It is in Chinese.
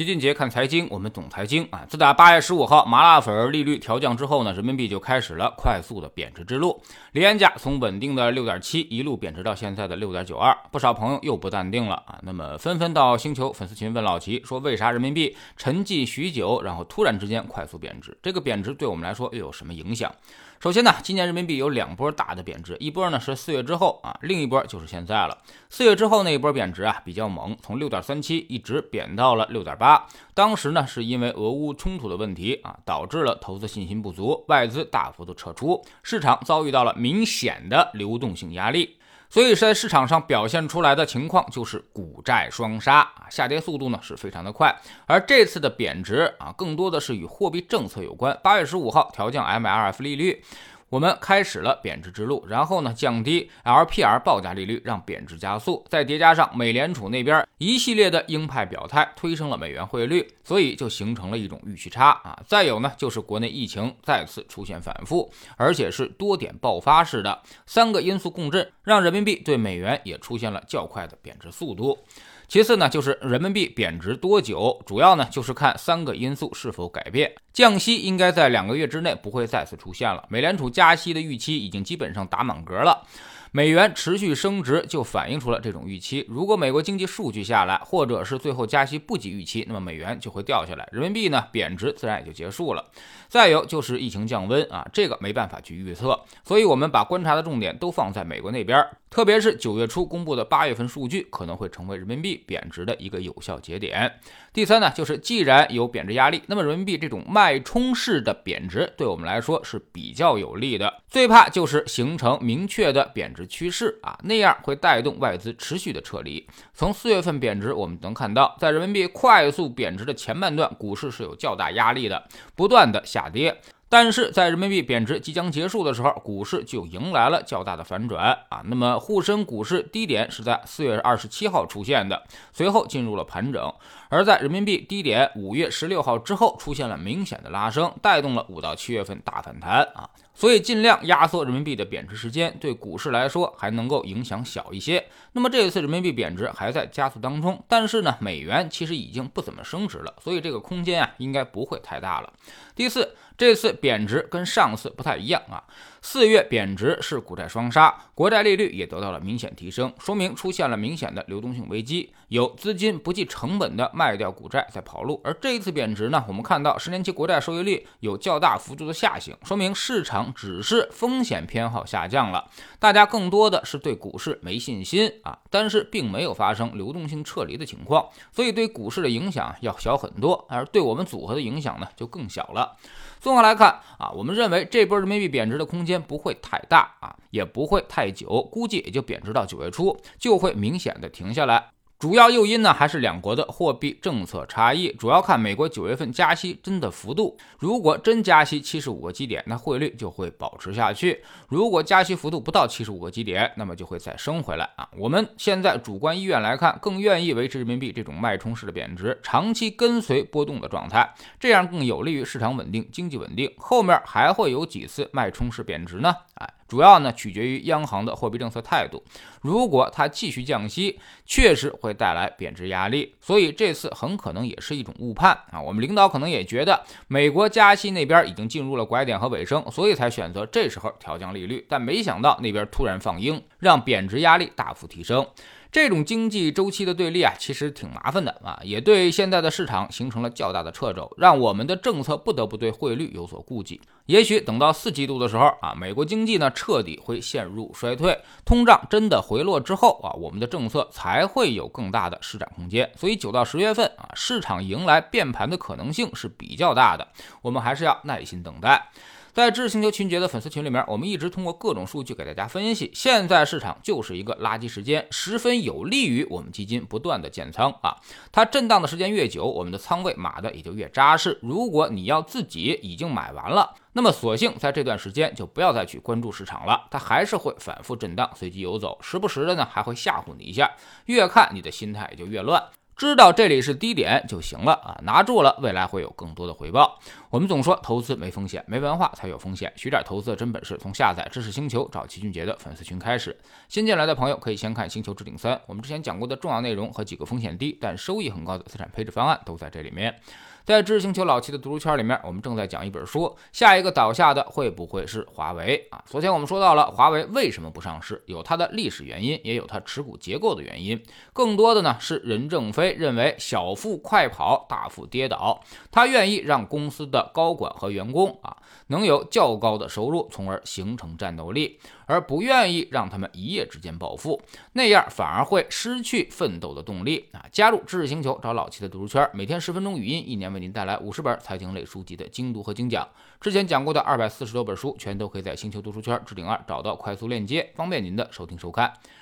齐俊杰看财经，我们懂财经啊。自打八月十五号麻辣粉利率调降之后呢，人民币就开始了快速的贬值之路。离岸价从稳定的六点七一路贬值到现在的六点九二，不少朋友又不淡定了啊。那么纷纷到星球粉丝群问老齐说，为啥人民币沉寂许久，然后突然之间快速贬值？这个贬值对我们来说又有什么影响？首先呢，今年人民币有两波大的贬值，一波呢是四月之后啊，另一波就是现在了。四月之后那一波贬值啊比较猛，从六点三七一直贬到了六点八。当时呢是因为俄乌冲突的问题啊，导致了投资信心不足，外资大幅度撤出，市场遭遇到了明显的流动性压力。所以在市场上表现出来的情况就是股债双杀啊，下跌速度呢是非常的快。而这次的贬值啊，更多的是与货币政策有关。八月十五号调降 MLF 利率。我们开始了贬值之路，然后呢，降低 LPR 报价利率，让贬值加速，再叠加上美联储那边一系列的鹰派表态，推升了美元汇率，所以就形成了一种预期差啊。再有呢，就是国内疫情再次出现反复，而且是多点爆发式的，三个因素共振，让人民币对美元也出现了较快的贬值速度。其次呢，就是人民币贬值多久，主要呢就是看三个因素是否改变。降息应该在两个月之内不会再次出现了，美联储加息的预期已经基本上打满格了。美元持续升值就反映出了这种预期。如果美国经济数据下来，或者是最后加息不及预期，那么美元就会掉下来，人民币呢贬值自然也就结束了。再有就是疫情降温啊，这个没办法去预测，所以我们把观察的重点都放在美国那边，特别是九月初公布的八月份数据可能会成为人民币贬值的一个有效节点。第三呢，就是既然有贬值压力，那么人民币这种脉冲式的贬值对我们来说是比较有利的。最怕就是形成明确的贬值。趋势啊，那样会带动外资持续的撤离。从四月份贬值，我们能看到，在人民币快速贬值的前半段，股市是有较大压力的，不断的下跌。但是在人民币贬值即将结束的时候，股市就迎来了较大的反转啊。那么沪深股市低点是在四月二十七号出现的，随后进入了盘整。而在人民币低点五月十六号之后，出现了明显的拉升，带动了五到七月份大反弹啊。所以尽量压缩人民币的贬值时间，对股市来说还能够影响小一些。那么这一次人民币贬值还在加速当中，但是呢，美元其实已经不怎么升值了，所以这个空间啊应该不会太大了。第四，这次贬值跟上次不太一样啊。四月贬值是股债双杀，国债利率也得到了明显提升，说明出现了明显的流动性危机，有资金不计成本的卖掉股债在跑路。而这一次贬值呢，我们看到十年期国债收益率有较大幅度的下行，说明市场只是风险偏好下降了，大家更多的是对股市没信心啊，但是并没有发生流动性撤离的情况，所以对股市的影响要小很多，而对我们组合的影响呢就更小了。综合来看啊，我们认为这波人民币贬值的空间间不会太大啊，也不会太久，估计也就贬值到九月初就会明显的停下来。主要诱因呢，还是两国的货币政策差异，主要看美国九月份加息真的幅度。如果真加息七十五个基点，那汇率就会保持下去；如果加息幅度不到七十五个基点，那么就会再升回来啊。我们现在主观意愿来看，更愿意维持人民币这种脉冲式的贬值，长期跟随波动的状态，这样更有利于市场稳定、经济稳定。后面还会有几次脉冲式贬值呢？哎。主要呢取决于央行的货币政策态度，如果它继续降息，确实会带来贬值压力，所以这次很可能也是一种误判啊。我们领导可能也觉得美国加息那边已经进入了拐点和尾声，所以才选择这时候调降利率，但没想到那边突然放鹰，让贬值压力大幅提升。这种经济周期的对立啊，其实挺麻烦的啊，也对现在的市场形成了较大的掣肘，让我们的政策不得不对汇率有所顾忌。也许等到四季度的时候啊，美国经济呢彻底会陷入衰退，通胀真的回落之后啊，我们的政策才会有更大的施展空间。所以九到十月份啊，市场迎来变盘的可能性是比较大的，我们还是要耐心等待。在知识星球群杰的粉丝群里面，我们一直通过各种数据给大家分析，现在市场就是一个垃圾时间，十分有利于我们基金不断的建仓啊。它震荡的时间越久，我们的仓位码的也就越扎实。如果你要自己已经买完了，那么索性在这段时间就不要再去关注市场了，它还是会反复震荡，随机游走，时不时的呢还会吓唬你一下，越看你的心态也就越乱。知道这里是低点就行了啊，拿住了，未来会有更多的回报。我们总说投资没风险，没文化才有风险。学点投资的真本事，从下载知识星球找齐俊杰的粉丝群开始。新进来的朋友可以先看《星球置顶三》，我们之前讲过的重要内容和几个风险低但收益很高的资产配置方案都在这里面。在知识星球老七的读书圈里面，我们正在讲一本书，下一个倒下的会不会是华为啊？昨天我们说到了华为为什么不上市，有它的历史原因，也有它持股结构的原因。更多的呢是任正非认为小富快跑，大富跌倒，他愿意让公司的高管和员工啊能有较高的收入，从而形成战斗力。而不愿意让他们一夜之间暴富，那样反而会失去奋斗的动力啊！加入知识星球，找老七的读书圈，每天十分钟语音，一年为您带来五十本财经类书籍的精读和精讲。之前讲过的二百四十多本书，全都可以在星球读书圈置顶二找到快速链接，方便您的收听收看。